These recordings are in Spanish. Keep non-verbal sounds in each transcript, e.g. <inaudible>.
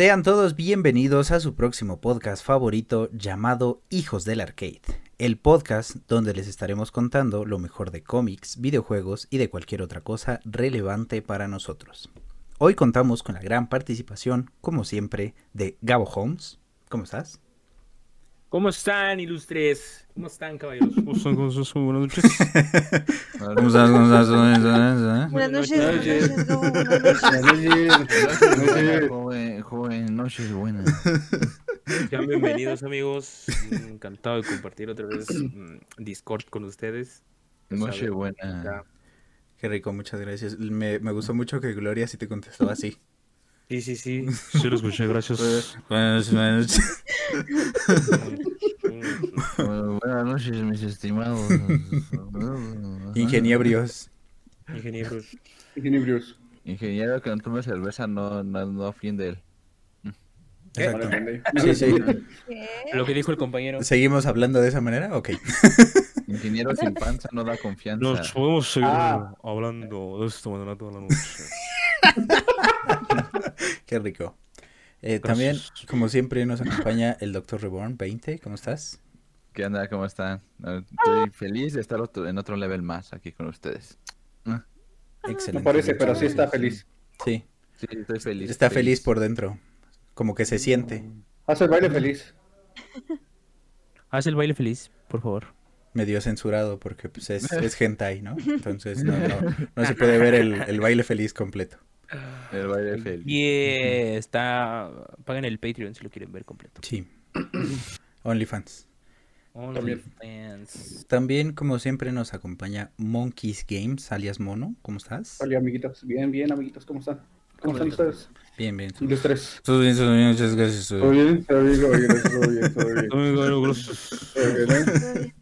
Sean todos bienvenidos a su próximo podcast favorito llamado Hijos del Arcade, el podcast donde les estaremos contando lo mejor de cómics, videojuegos y de cualquier otra cosa relevante para nosotros. Hoy contamos con la gran participación, como siempre, de Gabo Holmes. ¿Cómo estás? ¿Cómo están, ilustres? ¿Cómo están, caballeros? ¿Cómo están? Buenas noches. ¿Cómo estás? ¿Cómo estás? Buenas Buenas noches, noches. buenas noches, Gabo, buenas noches. Joven, joven, noches buenas. Sean bienvenidos, amigos. Encantado de compartir otra vez mm, Discord con ustedes. Noche buena. Qué rico, muchas gracias. Me, me gustó mucho que Gloria sí te contestó así. Sí, sí, sí. <laughs> Sí, lo escuché, gracias. Buenas, buenas. Bueno, <laughs> buenas noches, mis estimados. Ingeniebrios. Ingenieros. Ingeniebrios. Ingeniero que no tome cerveza no, no, no ofiende él. Exacto. Sí, sí. <laughs> ¿Qué? Lo que dijo el compañero. ¿Seguimos hablando de esa manera? Ok. Ingeniero sin panza no da confianza. Nos podemos seguir Ah. hablando de esto mañana toda la noche. <laughs> Qué rico. Eh, también, como siempre, nos acompaña el Dr. Reborn 20. ¿Cómo estás? ¿Qué onda? ¿Cómo están? Eh, Estoy feliz de estar otro- en otro level más aquí con ustedes. Excelente. No parece, pero sí está feliz. Sí, Sí, estoy feliz. está feliz por dentro. Como que se siente. Hace el baile feliz. <laughs> Haz el baile feliz, por favor. Medio censurado porque pues, es, <laughs> es hentai, ¿no? Entonces no, no, no se puede ver el, el baile feliz completo. El baile feliz. Y eh, está. Paguen el Patreon si lo quieren ver completo. Sí. <clears throat> OnlyFans. También. OnlyFans. También, como siempre, nos acompaña Monkeys Games, alias Mono. ¿Cómo estás? Hola, amiguitos. Bien, bien, amiguitos. ¿Cómo están? ¿Cómo están ustedes? Bien, bien. Ilustres. Todo bien, todo bien, muchas gracias. todo ¿Todo bien. bien? ¿Todo bien? Todo bien, todo bien, todo bien. Todo bien,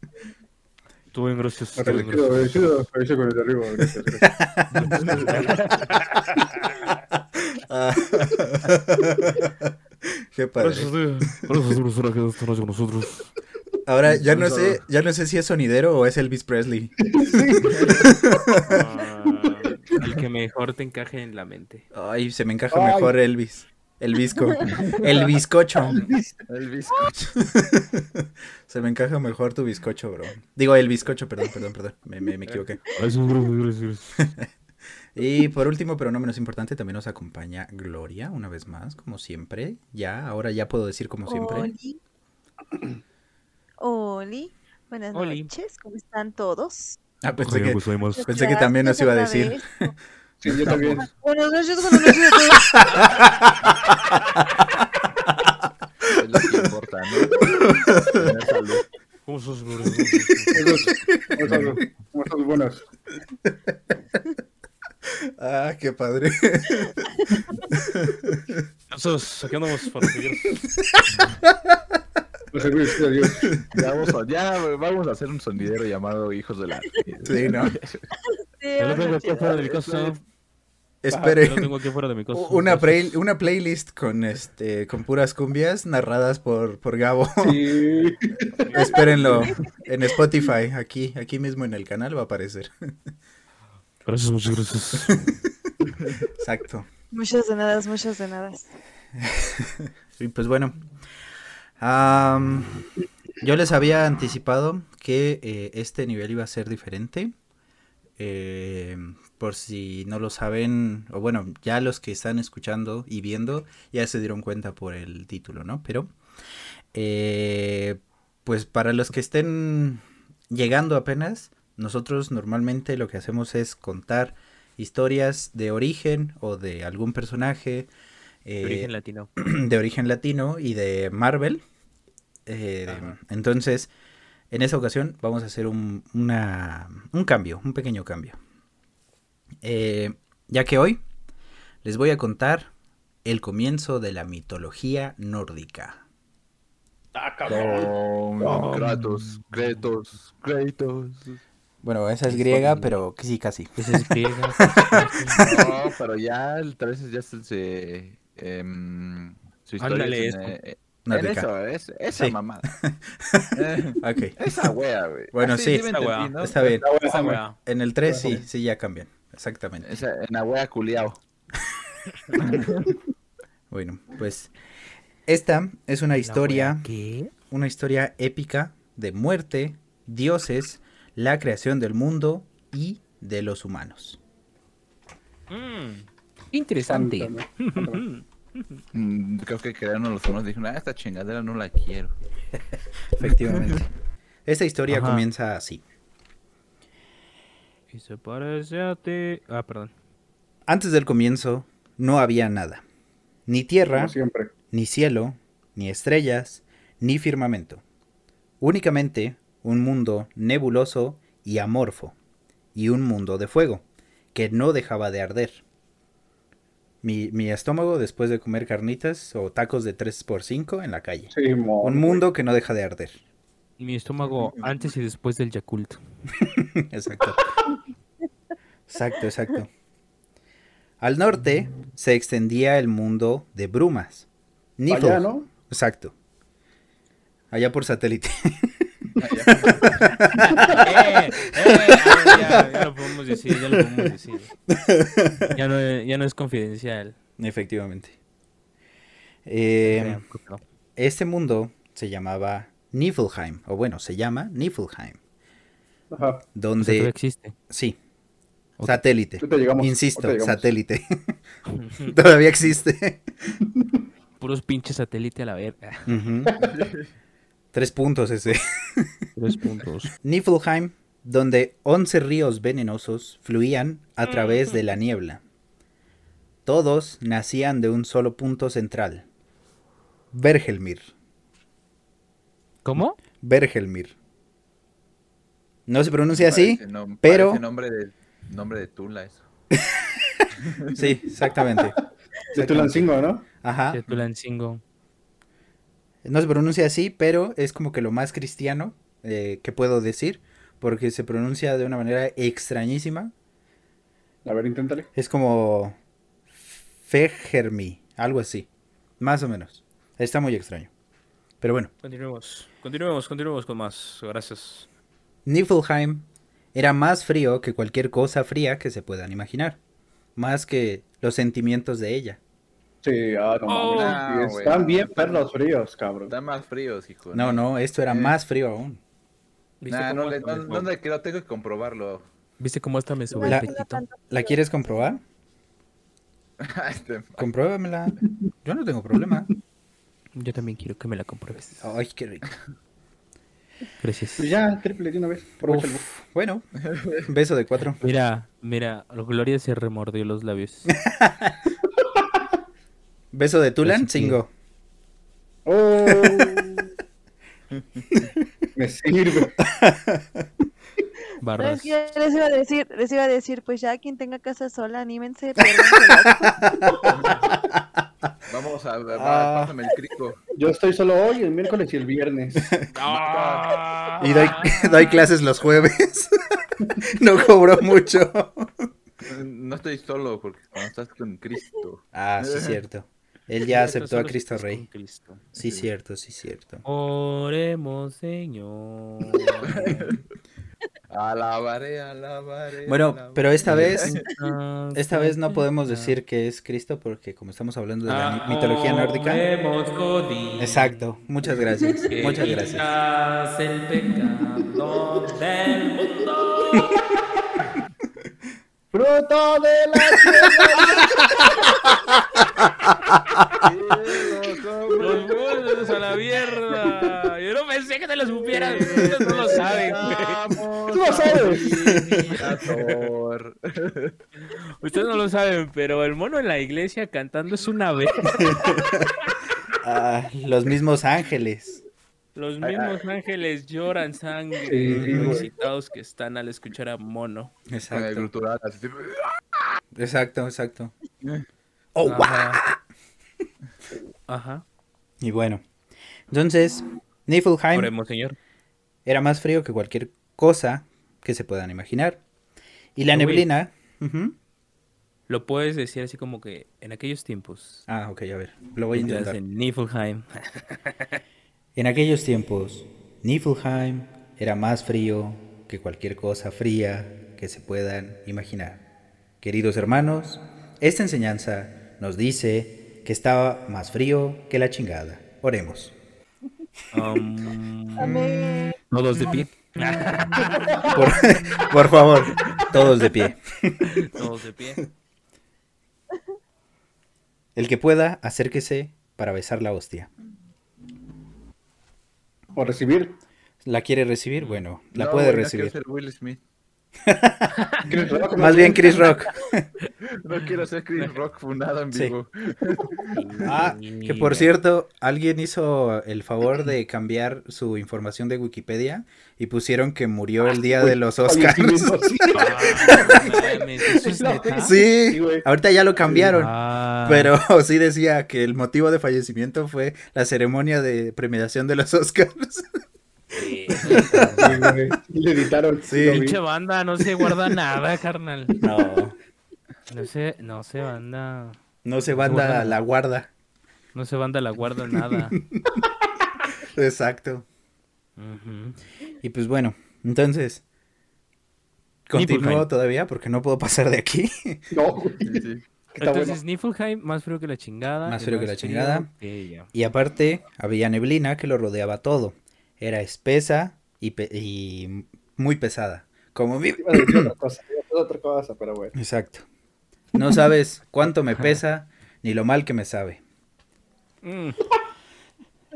Todo bien, ¿eh? Todo bien, chido. Avisa con el de arriba. Gracias, <laughs> gracias. Qué padre. Gracias, esta noche con nosotros. Ahora ya no sé, ya no sé si es sonidero o es Elvis Presley. <laughs> Ah, el que mejor te encaje en la mente. Ay, se me encaja Ay. mejor Elvis. El visco. El bizcocho. El bizcocho. Se me encaja mejor tu bizcocho, bro. Digo, el bizcocho, perdón, perdón, perdón. Me, me, me equivoqué. Gracias. gracias. <laughs> Y por último, pero no menos importante, también nos acompaña Gloria, una vez más, como siempre. Ya, ahora ya puedo decir como siempre. Oli. Oli. Buenas Oli. noches, ¿cómo están todos? Ah, pensé Oye, que, pues, pensé que también nos iba a decir. Sí, yo también. Buenas noches, buenas noches a todos. Es lo que importa, ¿no? Tener salud. ¿Cómo estás, Gloria? Saludos. ¿Cómo están? Buenas. Ah, qué padre. Entonces, aquí andamos para seguir. Adiós. Ya vamos, a, ya vamos a hacer un sonidero llamado Hijos de la. Sí, ¿no? <laughs> Sí, Yo lo tengo buenas aquí noches. afuera de mi casa. Yo Espere. <laughs> lo tengo aquí afuera de mi casa. Una, play- una playlist con este con puras cumbias narradas por, por Gabo. Sí. <laughs> Espérenlo en Spotify, aquí, aquí mismo en el canal va a aparecer. Gracias, muchas gracias. <laughs> Exacto. Muchas de nada, muchas de nada. Y pues bueno. yo les había anticipado que eh, este nivel iba a ser diferente. Eh, por si no lo saben, o bueno, ya los que están escuchando y viendo ya se dieron cuenta por el título, ¿no? Pero, eh, pues para los que estén llegando apenas, nosotros normalmente lo que hacemos es contar historias de origen o de algún personaje. De eh, origen latino. <clears throat> de origen latino y de Marvel. Eh, entonces, en esta ocasión vamos a hacer un, una- un cambio, un pequeño cambio. Eh, ya que hoy les voy a contar el comienzo de la mitología nórdica. Ah, cabrón. Kratos, Kratos, Kratos. Bueno, esa es griega, pero que sí, casi. Ese es griega. <laughs> No, pero ya el 3 ya se. se em, su historia Ándale, es en. En eso, es, esa Sí. mamada. <laughs> Eh, esa wea, güey. Bueno, Así sí. me Esa entendí, wea. ¿no? Está bien. Esa. En el 3 sí, sí, ya cambian. Exactamente. Esa, en la wea culiao. <laughs> Bueno, Pues esta es una historia, ¿Qué? una historia épica de muerte, dioses, la creación del mundo y de los humanos. Mm, interesante. Cuéntame, cuéntame. <laughs> Mm, Creo que crearon los humanos. Dijeron, ah, esta chingadera no la quiero. <laughs> Efectivamente. Esta historia Ajá. comienza así. Y se parece a ti. Ah, perdón. Antes del comienzo no había nada. Ni tierra, Como siempre. ni cielo, ni estrellas, ni firmamento. Únicamente un mundo nebuloso y amorfo, y un mundo de fuego, que no dejaba de arder. Mi, mi estómago después de comer carnitas o tacos de 3x5 en la calle. Sí, mo- Un mundo que no deja de arder. Mi estómago antes y después del Yakult. <laughs> Exacto. Exacto, exacto. Al norte se extendía el mundo de brumas. Allá, ¿no? Exacto. Allá por satélite. <laughs> <laughs> eh, eh, podemos decir, ya lo podemos decir. Ya no, ya no es confidencial. Efectivamente. Eh, no. este mundo se llamaba Niflheim, o bueno, se llama Niflheim, Ajá. O sea, donde todavía existe. sí, satélite. Insisto, satélite. <laughs> Todavía existe. <laughs> Puros pinches satélite a la verga. <laughs> Tres puntos ese. Tres puntos. Niflheim, donde 11 ríos venenosos fluían a través de la niebla. Todos nacían de un solo punto central. Bergelmir. ¿Cómo? Bergelmir. No se pronuncia así, pero- nombre de, nombre de Tula eso. <laughs> sí, exactamente. <laughs> De Tulancingo, ¿no? Ajá. De Tulancingo. No se pronuncia así, pero es como que lo más cristiano eh, que puedo decir, porque se pronuncia de una manera extrañísima. A ver, inténtale. Es como Fegermi, algo así, más o menos. Está muy extraño. Pero bueno, Continuemos. Continuemos, continuemos con más. Gracias. Niflheim era más frío que cualquier cosa fría que se puedan imaginar, más que los sentimientos de ella. Sí, ah, no Oh. No, Están bien perros fríos, cabrón. Están más fríos, hijo. No, no, esto era Eh. más frío aún. ¿Viste, Nah, cómo no, le, no, no tengo que comprobarlo. ¿Viste cómo hasta me sube La- el petito? ¿La quieres comprobar? <laughs> Este, Compruébamela. Yo no tengo problema. <laughs> Yo también quiero que me la compruebes. Ay, qué rico. Gracias. Pues ya, triple de una vez. Bueno, beso de cuatro. <laughs> Mira, mira, Gloria se remordió los labios. Beso de Tulan, cingo. Oh. Me sirve. <laughs> Barras. es les iba a decir, les iba a decir, pues ya quien tenga casa sola, anímense, <laughs> vamos a ver, Ah. pásame el crico. Yo estoy solo hoy, el miércoles y el viernes. <laughs> Ah. Y doy, doy clases los jueves. no cobro mucho. No estoy solo porque cuando estás con Cristo. Ah, sí, cierto. Él <laughs> ya aceptó a Cristo Rey. Cristo. Sí, cierto, sí, cierto. Oremos, Señor. <laughs> Alabaré, alabaré. Bueno, alabaré. pero esta vez, esta vez no podemos decir que es Cristo porque como estamos hablando de la Ah, mi- mitología nórdica. Exacto, muchas gracias. que Muchas gracias. el pecado del mundo. <laughs> ¡Fruto de la <laughs> Los muertos a la mierda. Yo no pensé que te lo supieras. Ustedes no lo saben, güey. Tú lo sabes. Ustedes no lo saben, pero el mono en la iglesia cantando es una vez. <laughs> Ah, los mismos ángeles. Los mismos ángeles lloran sangre, Sí, güey. excitados que están al escuchar a mono. Exacto, exacto, exacto. Oh, wow. Ajá. Ajá. Y bueno, entonces, Niflheim Oremos, señor. era más frío que cualquier cosa que se puedan imaginar. Y la Uy. neblina. Lo puedes decir así como que en aquellos tiempos. Ah, ok, a ver, lo voy a intentar. En Niflheim. En aquellos tiempos, Niflheim era más frío que cualquier cosa fría que se puedan imaginar. Queridos hermanos, esta enseñanza nos dice que estaba más frío que la chingada. Oremos. Um, Amén. Todos de pie. Por, por favor, todos de pie. Todos de pie. El que pueda, acérquese para besar la hostia. O recibir. ¿La quiere recibir? Bueno, la No, puede recibir. ser Will Smith. Chris Rock, Más bien Chris Rock. No quiero ser Chris Rock fundado en Sí. vivo. Ah, que por cierto, alguien hizo el favor de cambiar su información de Wikipedia y pusieron que murió el día de los Oscars. Sí. Ah, ahorita ya lo cambiaron. Ah, Pero <laughs> sí decía que el motivo de fallecimiento fue la ceremonia de premiación de los Oscars. <laughs> sí. <laughs> Le editaron. Sí. Pinche banda, no se guarda nada, carnal. No, No se, no se banda. no se banda la guarda. No se banda la guarda nada. <laughs> Exacto. Y pues bueno, entonces. Continúo todavía porque no puedo pasar de aquí. No, güey. <laughs> Sí, sí. Entonces, bueno. Niflheim, más frío que la chingada. Más frío que la chingada. que. Y aparte, había neblina que lo rodeaba todo. Era espesa y, pe- y muy pesada. Como mi... Iba a decir otra cosa, iba a decir otra cosa, pero bueno. Exacto. No sabes cuánto me pesa ni lo mal que me sabe. Mm,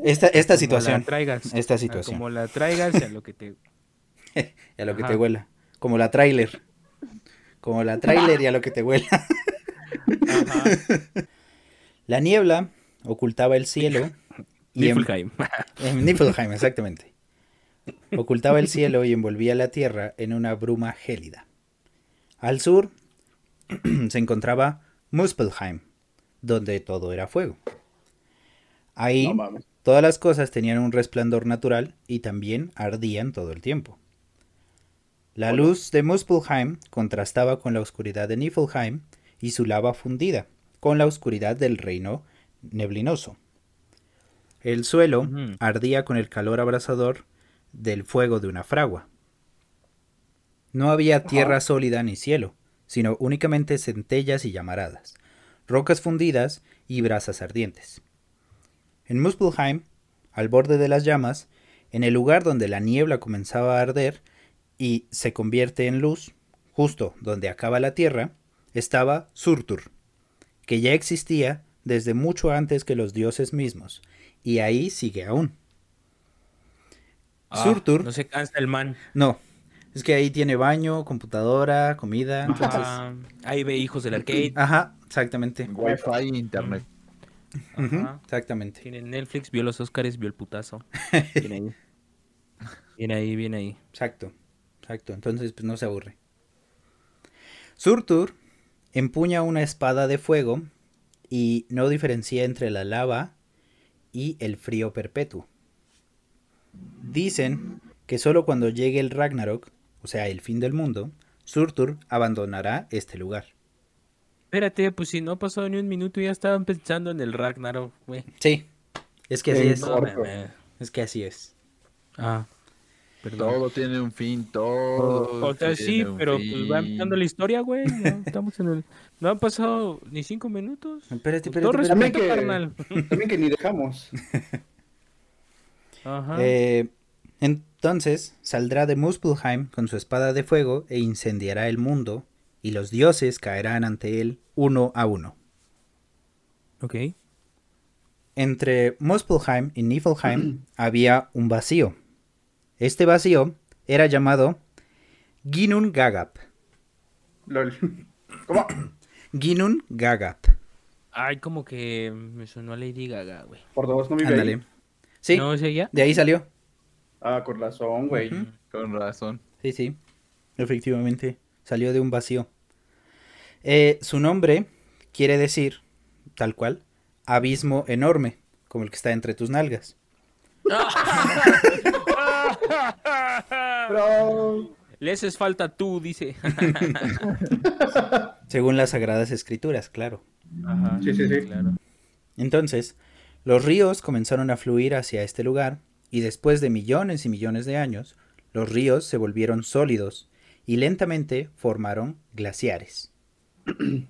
Esta, esta como situación. la traigas. Esta situación. Como la traigas y a lo que te. <laughs> Y a lo que Ajá. te huela. Como la trailer. Como la trailer y a lo que te huela. Ajá. <laughs> La niebla ocultaba el cielo. En- Niflheim. <laughs> En Niflheim, exactamente. Ocultaba el cielo y envolvía la tierra en una bruma gélida. Al sur <clears throat> se encontraba Muspelheim, donde todo era fuego. Ahí No todas las cosas tenían un resplandor natural y también ardían todo el tiempo. La luz de Muspelheim contrastaba con la oscuridad de Niflheim y su lava fundida con la oscuridad del reino neblinoso. El suelo ardía con el calor abrasador del fuego de una fragua. No había tierra sólida ni cielo, sino únicamente centellas y llamaradas, rocas fundidas y brasas ardientes. En Muspelheim, al borde de las llamas, en el lugar donde la niebla comenzaba a arder y se convierte en luz, justo donde acaba la tierra, estaba Surtur, que ya existía desde mucho antes que los dioses mismos, y ahí sigue aún. Ah, Surtur, No se cansa el man. no, es que ahí tiene baño, computadora, comida, entonces... Ah, ahí ve hijos del arcade. Ajá, exactamente. Wi-Fi, internet. Ujú, Ajá. exactamente. Tiene Netflix, vio los Oscars, vio el putazo. <laughs> Viene ahí. Viene ahí, viene ahí. Exacto, exacto. Entonces, pues no se aburre. Surtur empuña una espada de fuego y no diferencia entre la lava y el frío perpetuo. Dicen que solo cuando llegue el Ragnarok, o sea, el fin del mundo, Surtur abandonará este lugar. Espérate, pues si no ha pasado ni un minuto ya estaban pensando en el Ragnarok, güey. Sí, es que así Sí, es. no. Es que así es. Ah, perdón. Todo tiene un fin, todo. O sea, sí, pero pues va empezando la historia, güey. ya estamos en el... No han pasado ni cinco minutos. Espérate, todo espérate, espérate. respeto, También que- carnal. <laughs> También que ni dejamos. <laughs> Ajá. Eh, entonces saldrá de Muspelheim con su espada de fuego e incendiará el mundo, y los dioses caerán ante él uno a uno. Ok. Entre Muspelheim y Niflheim <clears throat> había un vacío. Este vacío era llamado Ginun Gagap. Lol. ¿Cómo? <clears throat> Ginun Gagap. Ay, como que me sonó a Lady Gaga, güey. Por dos no vive Ándale. ahí. Sí, ¿No ella? de ahí salió. Ah, con razón, güey. Con razón. Sí, sí. Efectivamente. Salió de un vacío. Eh, su nombre quiere decir, tal cual, abismo enorme, como el que está entre tus nalgas. <laughs> Pero... <laughs> Le haces falta tú, dice. <laughs> Según las sagradas escrituras, claro. Ajá. Sí, sí, sí. Claro. Entonces, los ríos comenzaron a fluir hacia este lugar, y después de millones y millones de años, los ríos se volvieron sólidos y lentamente formaron glaciares. <clears throat>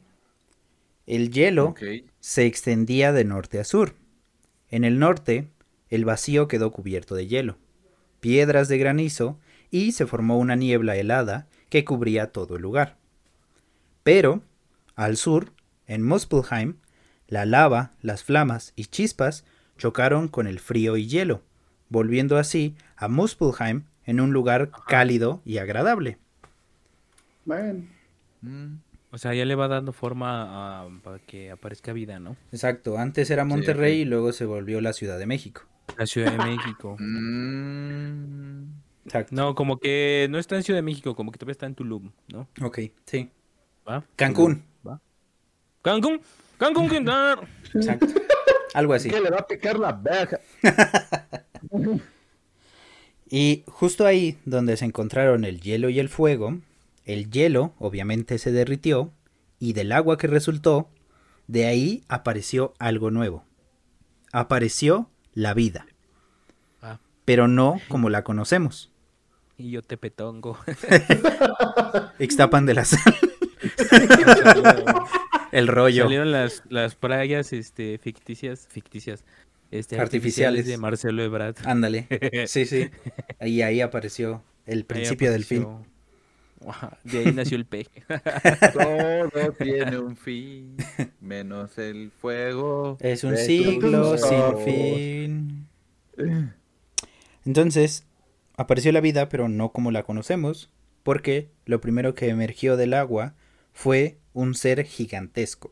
El hielo se extendía de norte a sur. En el norte, el vacío quedó cubierto de hielo, piedras de granizo y se formó una niebla helada que cubría todo el lugar. Pero, al sur, en Muspelheim, la lava, las flamas y chispas chocaron con el frío y hielo, volviendo así a Muspelheim en un lugar cálido y agradable. Bueno, Mm, O sea, ya le va dando forma a, para que aparezca vida, ¿no? Exacto, antes era Monterrey y luego se volvió la Ciudad de México. La Ciudad de México. mm, Exacto. No, como que no está en Ciudad de México, como que todavía está en Tulum, ¿no? Ok, sí. ¿Va? Cancún. ¿Va? Cancún, Cancún, Quintana. Exacto. Algo así. ¿Qué le va a picar la verga? <laughs> Y justo ahí donde se encontraron el hielo y el fuego, el hielo obviamente se derritió y del agua que resultó, de ahí apareció algo nuevo. Apareció la vida. Ah. Pero no como la conocemos. Y yo te petongo. Ixtapan <laughs> de la Sal. <laughs> el rollo. Salieron las, las playas este, ficticias, ficticias, este, Artificiales. artificiales de Marcelo Ebrard. Ándale. Sí, sí. <laughs> Y ahí apareció el Ahí principio del fin. <laughs> De ahí nació el peje. <laughs> Todo <laughs> tiene un fin, menos el fuego. Es un siglo sin fin. Entonces, apareció la vida, pero no como la conocemos, porque lo primero que emergió del agua fue un ser gigantesco.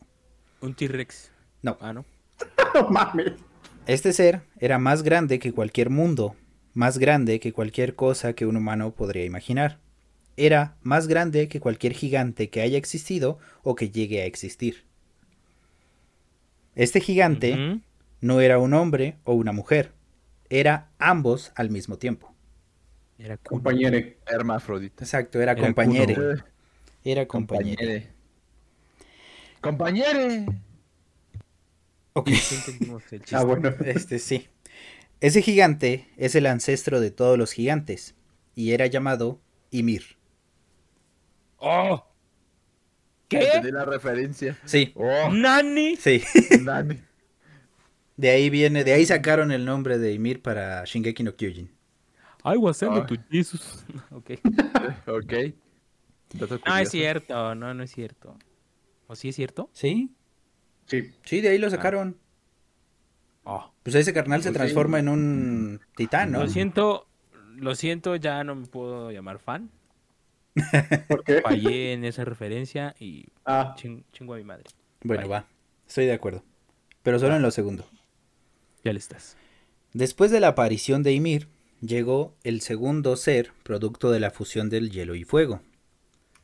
Un T-Rex. No. Ah, ¿no? no mames. Este ser era más grande que cualquier mundo, más grande que cualquier cosa que un humano podría imaginar. Era más grande que cualquier gigante que haya existido o que llegue a existir. Este gigante no era un hombre o una mujer, era ambos al mismo tiempo. Era. Compañere. Hermafrodita. Exacto, era Era compañere. culo. Eh, Era compañere. Compañere. Ok, el. Ah, bueno. este sí. Ese gigante es el ancestro de todos los gigantes y era llamado Ymir. ¡Oh! ¿Qué? Entendí la referencia. Sí, Oh, ¿Nani? sí. <laughs> Nani. De ahí viene, de ahí sacaron el nombre de Ymir para Shingeki no Kyojin. I was sent Ah. to Jesus. <laughs> ok. <laughs> Ok. No, es cierto. No, no es cierto. ¿O sí es cierto? ¿Sí? Sí. Sí, de ahí lo sacaron. Oh. Pues ese carnal se Pues sí. transforma en un titán, ¿no? Lo siento. Lo siento, ya no me puedo llamar fan. <laughs> ¿Por qué? Fallé en esa referencia y Ah, ching- chingo a mi madre. Bueno, va. Estoy de acuerdo. Pero solo en lo segundo. Ya le estás. Después de la aparición de Ymir, llegó el segundo ser producto de la fusión del hielo y fuego.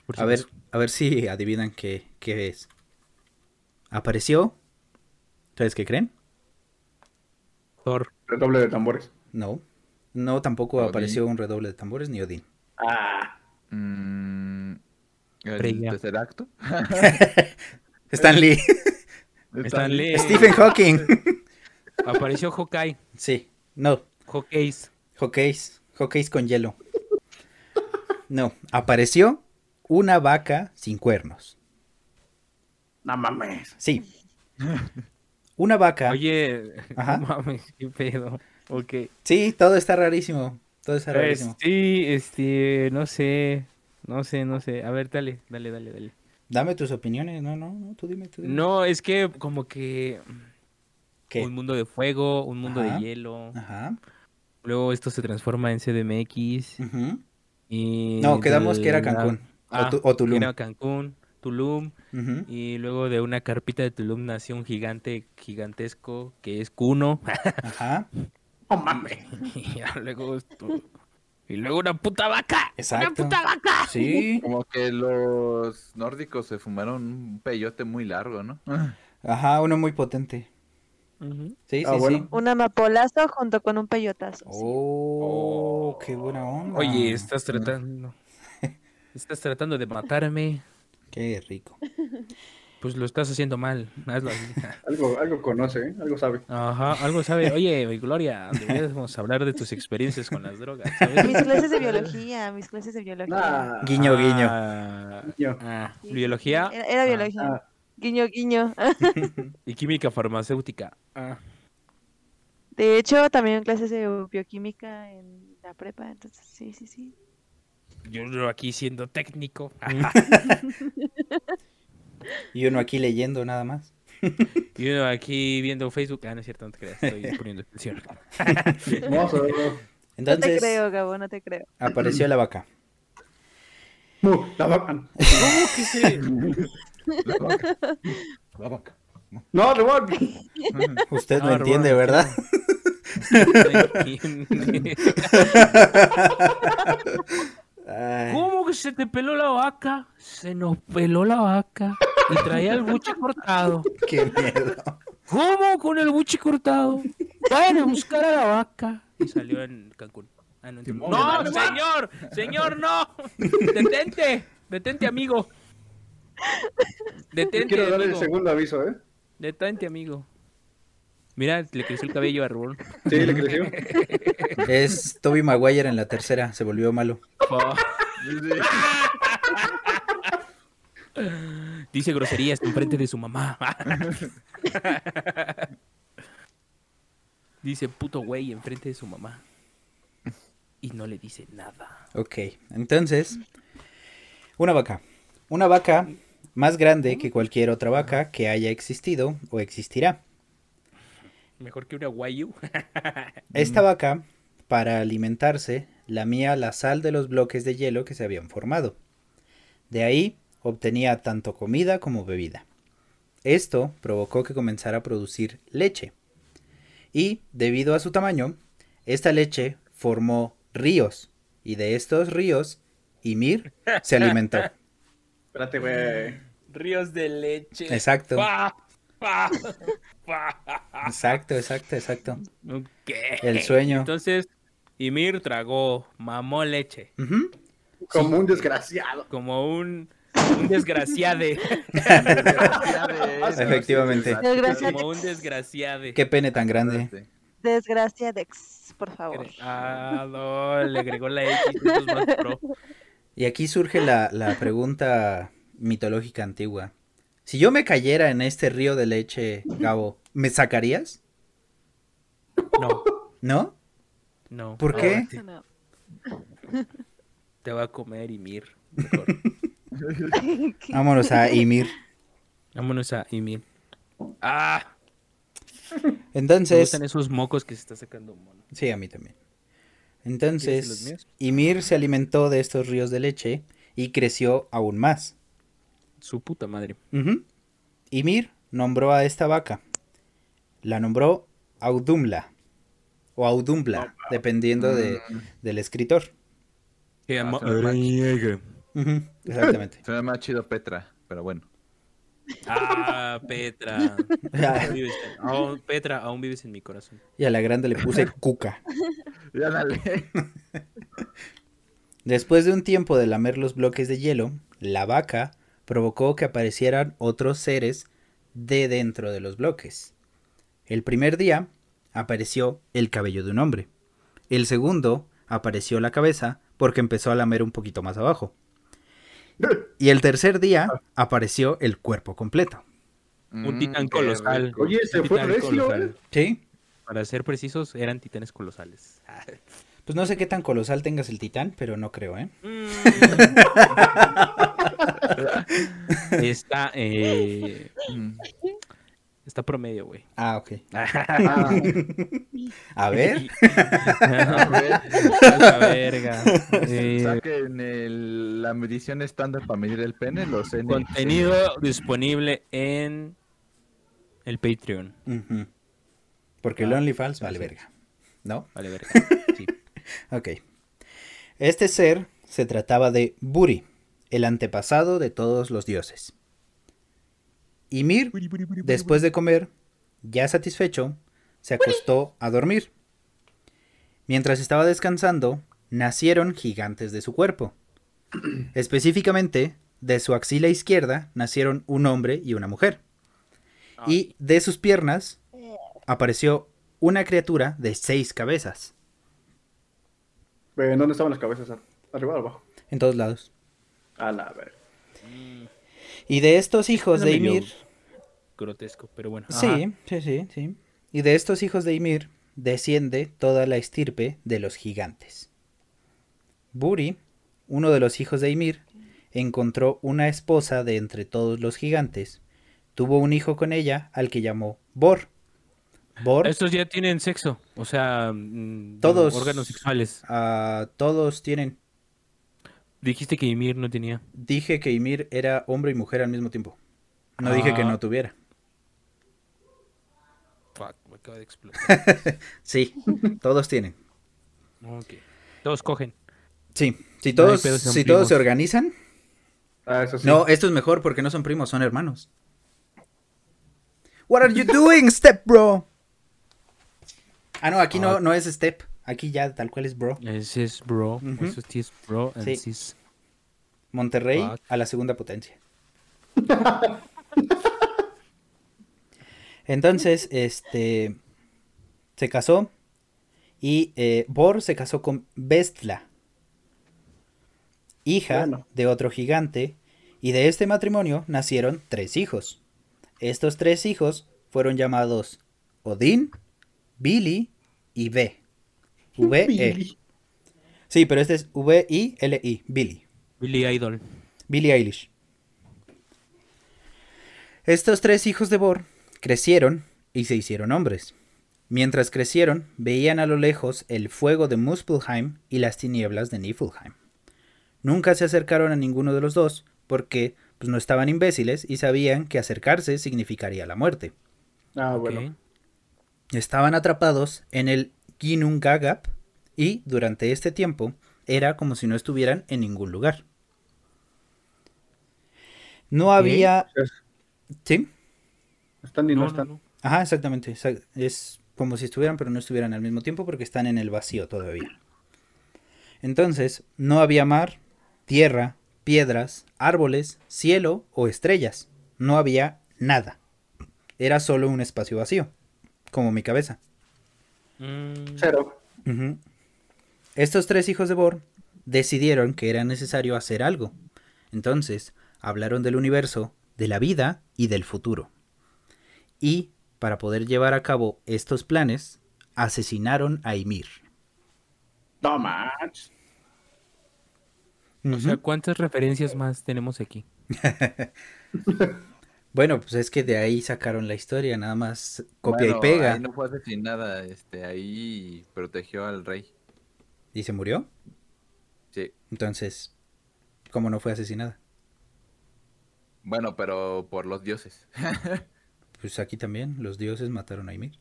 Por A ver, a ver si adivinan qué, qué es. ¿Apareció? ¿Ustedes qué creen? Thor. redoble de tambores. No. No, tampoco Odín. apareció un redoble de tambores ni Odín. Ah, Mm, ¿El tercer acto? <laughs> Stan Lee. <laughs> Stan Lee. Stephen Hawking. <laughs> Apareció Hawkeye. sí. No. Hawkeyes. Hawkeyes. Hawkeyes con hielo. No. Apareció una vaca sin cuernos. no mames. Sí. Una vaca. Oye, Ajá. no mames, qué pedo. Ok. Sí, todo está rarísimo. Todo Pues, rarísimo. sí, este, no sé, no sé, no sé. A ver, dale, dale, dale, dale. Dame tus opiniones. No, no, no. Tú dime, tú dime. No, es que como que ¿Qué? un mundo de fuego, un mundo Ajá. de hielo. Ajá. Luego esto se transforma en CDMX. Y No, quedamos que era Cancún. Ah, o, tu- o Tulum. Era Cancún, Tulum. Y luego de una carpita de Tulum nació un gigante gigantesco que es Kuno. <laughs> Ajá. No mames. <laughs> y ya luego esto- Y luego una puta vaca. Exacto. Una puta vaca. Sí. <laughs> Como que los nórdicos se fumaron un peyote muy largo, ¿no? <laughs> Ajá, uno muy potente. Sí, sí, Ah, bueno. sí. Un amapolazo junto con un peyotazo. sí. Oh, qué buena onda. Oye, estás tratando. Estás tratando de matarme. Qué rico. Pues lo estás haciendo mal. Hazlo así. <laughs> Algo, algo conoce, ¿eh? Algo sabe. Ajá, algo sabe. Oye, Gloria, deberíamos hablar de tus experiencias con las drogas, ¿sabes? Mis clases de biología, mis clases de biología. Nah. Guiño, guiño. Ah, ah, Sí, biología. Era, era biología. Ah, Guiño, guiño. <laughs> Y química farmacéutica. Ah. De hecho, también clases de bioquímica en la prepa, entonces sí, sí, sí. Yo aquí siendo técnico. <laughs> Y uno aquí leyendo nada más. Y uno aquí viendo Facebook. Ah, no es cierto, no te creas. Estoy poniendo atención. <laughs> Verlo. No te Entonces creo, Gabo, no te creo. apareció la vaca. Mu, la vaca. ¿Cómo que se.? La vaca. No, de vaca. Usted no Ah, entiende, Arbona, ¿verdad? <laughs> <laughs> Ay, ¿Cómo que se te peló la vaca? Se nos peló la vaca. Y traía el buche cortado. qué miedo. ¿Cómo con el buche cortado? Vayan a buscar a la vaca. Y salió en Cancún. Ah, no, entiendo. no, señor, señor, no. Detente, detente, amigo. Detente, Quiero dar el amigo. segundo aviso, ¿eh? Detente, amigo. Mira, le creció el cabello a Rubón. Sí, le creció. <laughs> Es Toby Maguire en la tercera, se volvió malo. <laughs> Dice groserías en frente de su mamá. <laughs> Dice puto güey en frente de su mamá. Y no le dice nada. Ok, entonces, una vaca. Una vaca más grande que cualquier otra vaca que haya existido o existirá. Mejor que una guayu. <laughs> Esta vaca, para alimentarse, lamía la sal de los bloques de hielo que se habían formado. De ahí obtenía tanto comida como bebida. Esto provocó que comenzara a producir leche. Y, debido a su tamaño, esta leche formó ríos. Y de estos ríos, Ymir se alimentó. <laughs> Espérate, güey. Ríos de leche. Exacto. Exacto, exacto, exacto. El sueño. Entonces, Ymir tragó, mamó leche. Como un desgraciado. Como un, un desgraciade. <laughs> Efectivamente. Como un desgraciade. Qué pene tan grande. Desgracia Dex, por favor. Ah, no, le agregó la X. más pro. Y aquí surge la, la pregunta mitológica antigua. Si yo me cayera en este río de leche, Gabo, ¿me sacarías? No, ¿No? no. ¿Por qué? No. Te va a comer Ymir. <laughs> Vámonos a Ymir. Vámonos a Ymir. Ah, me Entonces, gustan esos mocos que se está sacando un mono. sí, a mí también. ¿Quieres los Entonces? Ymir se alimentó de estos ríos de leche y creció aún más. Su puta madre. Ujú. Ymir nombró a esta vaca. La nombró Audumla. O Audumbla, dependiendo de- del escritor. Se llama Ah. Ujú, Exactamente. <laughs> Se llama chido Petra, pero bueno. Ah, Petra. <laughs> Aún vives en- aún- Petra, aún vives en mi corazón. Y a la grande le puse <laughs> Cuca. Ya dale. Después de un tiempo de lamer los bloques de hielo, la vaca provocó que aparecieran otros seres de dentro de los bloques. El primer día apareció el cabello de un hombre. El segundo apareció la cabeza porque empezó a lamer un poquito más abajo. <laughs> Y el tercer día apareció el cuerpo completo. Un Mm, titán colosal. Oye, se fue recio, colosal. ¿eh? ¿Sí? Para ser precisos, eran titanes colosales. Pues no sé qué tan colosal tengas el titán, pero no creo, ¿eh? <laughs> <laughs> Está, eh, Mm. está promedio, güey. Ah, ok. <laughs> Ah, A ver. <laughs> A la verga. Eh, Saquen el- la medición estándar para medir el pene, los N. contenido disponible en el Patreon. Porque el Ah, OnlyFans vale verga. ¿No? Vale, verga. Sí. Ok. Este ser se trataba de Buri, el antepasado de todos los dioses. Ymir, después de comer, ya satisfecho, se acostó a dormir. Mientras estaba descansando, nacieron gigantes de su cuerpo. <clears throat> Específicamente, de su axila izquierda nacieron un hombre y una mujer. Y de sus piernas apareció una criatura de seis cabezas. ¿En dónde estaban las cabezas? ¿Arriba o abajo? En todos lados. A la ver. Y de estos hijos de. Ymir grotesco, pero bueno. ajá. Sí, sí, sí, sí. Y de estos hijos de Ymir desciende toda la estirpe de los gigantes. Buri, uno de los hijos de Ymir, encontró una esposa de entre todos los gigantes. Tuvo un hijo con ella al que llamó Bor. Bor, Estos ya tienen sexo, o sea, mm, Todos. órganos sexuales. ah, todos tienen. Dijiste que Ymir no tenía. Dije que Ymir era hombre y mujer al mismo tiempo. No dije que Ah. no tuviera. Fuck, me acaba de explotar. <laughs> Sí, todos tienen. ok. Todos cogen. Sí, si todos, si todos se organizan. Ah, eso sí. No, esto es mejor porque no son primos, son hermanos. What are you doing, step bro? Ah, no, aquí no, no es step. Aquí ya tal cual es bro. Ese es bro. Eso sí es bro. Sí. sí es- Monterrey Fuck. a la segunda potencia. <laughs> Entonces, este se casó y eh, Bor se casó con Bestla, hija Bueno. de otro gigante, y de este matrimonio nacieron tres hijos. Estos tres hijos fueron llamados Odín, Billy y V. V E. <laughs> Billy. Sí, pero este es V I L I, Billy. Billy Idol. Billie Eilish. Estos tres hijos de Bor crecieron y se hicieron hombres. Mientras crecieron, veían a lo lejos el fuego de Muspelheim y las tinieblas de Niflheim. Nunca se acercaron a ninguno de los dos porque pues, no estaban imbéciles y sabían que acercarse significaría la muerte. Ah, bueno. Estaban atrapados en el Ginnungagap y durante este tiempo era como si no estuvieran en ningún lugar. No había... Sea, ¿Sí? Están y no, No, están. no. Ajá, exactamente. exa- Es como si estuvieran, pero no estuvieran al mismo tiempo porque están en el vacío todavía. Entonces, no había mar, tierra, piedras, árboles, cielo o estrellas. No había nada. Era solo un espacio vacío, como mi cabeza. Mm, Cero. Estos tres hijos de Bor decidieron que era necesario hacer algo. Entonces, hablaron del universo, de la vida y del futuro. Y, para poder llevar a cabo estos planes, asesinaron a Ymir. No. O sea. ¿cuántas referencias más tenemos aquí? <laughs> Bueno, pues es que de ahí sacaron la historia, nada más copia Bueno, y pega. Ahí no fue asesinada, este, ahí protegió al rey. ¿Y se murió? Sí. Entonces, ¿cómo no fue asesinada? Bueno, pero por los dioses. <laughs> Pues aquí también, los dioses mataron a Ymir.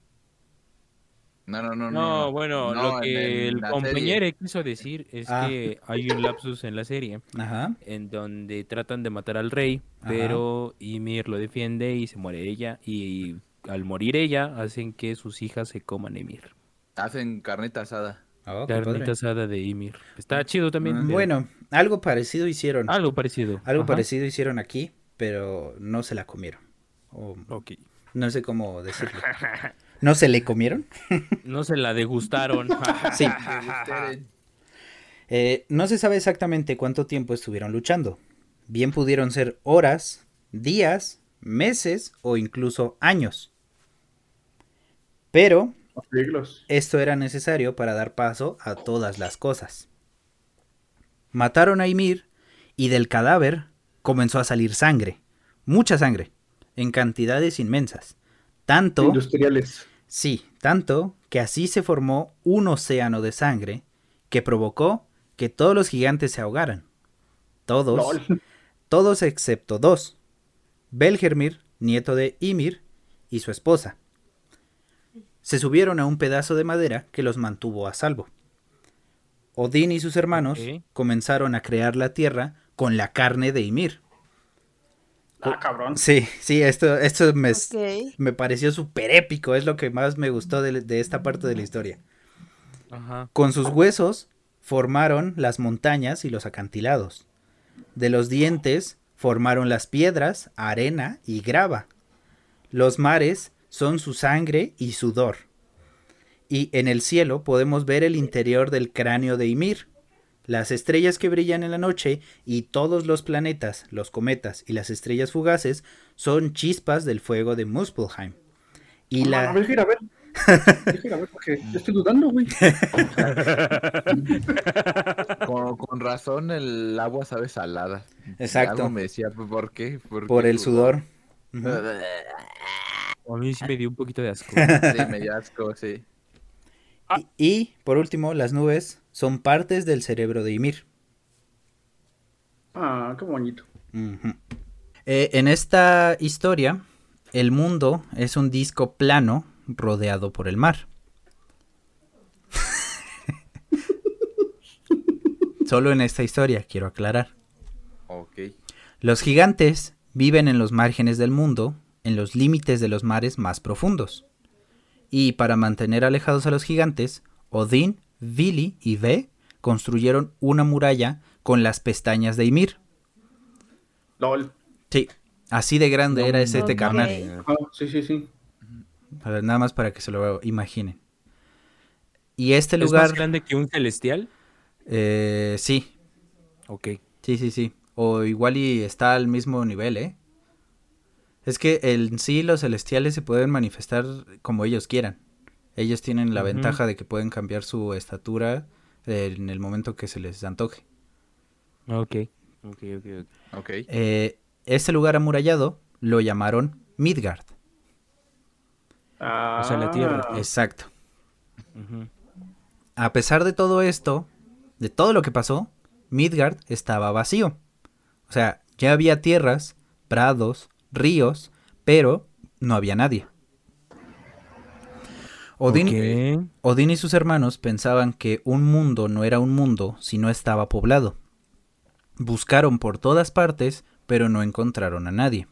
No, no, no, No, no. bueno, No, lo que el la compañero quiso decir es Ah. que hay un lapsus en la serie Ajá. en donde tratan de matar al rey, Ajá. pero Ymir lo defiende y se muere ella y al morir ella hacen que sus hijas se coman Ymir. Hacen carnita asada. Oh, asada de Ymir. Está chido también. Pero Bueno, algo parecido hicieron. algo parecido. Algo Ajá. parecido hicieron aquí, pero no se la comieron. O Ok. no sé cómo decirlo. <laughs> ¿No se le comieron? <laughs> No se la degustaron. <laughs> Sí. Eh, no se sabe exactamente cuánto tiempo estuvieron luchando. Bien pudieron ser horas, días, meses o incluso años. Pero esto era necesario para dar paso a todas las cosas. Mataron a Ymir y del cadáver comenzó a salir sangre, mucha sangre, en cantidades inmensas. Tanto, Industriales. sí, tanto que así se formó un océano de sangre que provocó que todos los gigantes se ahogaran. Todos, Lol. <laughs> todos excepto dos. Belgermir, nieto de Ymir, y su esposa. Se subieron a un pedazo de madera que los mantuvo a salvo. Odín y sus hermanos comenzaron a crear la tierra con la carne de Ymir. Ah, cabrón. Sí, sí, esto, esto me, me pareció súper épico, es lo que más me gustó de, de esta parte de la historia. Ajá. Con sus huesos formaron las montañas y los acantilados. De los dientes formaron las piedras, arena y grava. Los mares son su sangre y sudor. Y en el cielo podemos ver el interior del cráneo de Ymir, Las estrellas que brillan en la noche y todos los planetas, los cometas y las estrellas fugaces son chispas del fuego de Muspelheim. Y A la... ver, a ver. Deja ir a ver <laughs> porque estoy dudando, güey. <laughs> Con, con razón el agua sabe salada. Exacto. Algo me decía, ¿por qué? Por qué el sudor. A mí sí me dio un poquito de asco. Sí, me dio asco, sí. Y, y, por último, las nubes son partes del cerebro de Ymir. Ah, qué bonito. Eh, en esta historia, el mundo es un disco plano rodeado por el mar. <laughs> Solo en esta historia, quiero aclarar. Ok. Los gigantes viven en los márgenes del mundo, en los límites de los mares más profundos. Y para mantener alejados a los gigantes, Odín, Vili y Ve construyeron una muralla con las pestañas de Ymir. LOL. Sí, así de grande era ese este Ok. carnal. Ah, sí, sí, sí. A ver, nada más para que se lo imaginen. Y este ¿Es más lugar, grande que un celestial? eh, sí, Ok. sí, sí, sí. O igual y está al mismo nivel, ¿eh? Es que en sí los celestiales se pueden manifestar como ellos quieran. Ellos tienen la ventaja de que pueden cambiar su estatura en el momento que se les antoje. Ok. Ok, ok, ok. Ok. Eh, este lugar amurallado lo llamaron Midgard. Ah, sea, la tierra. Exacto. Ujú. A pesar de todo esto, de todo lo que pasó, Midgard estaba vacío. O sea, ya había tierras, prados, ríos, pero no había nadie. Odín, Ok. Odín y sus hermanos pensaban que un mundo no era un mundo si no estaba poblado. Buscaron por todas partes, pero no encontraron a nadie.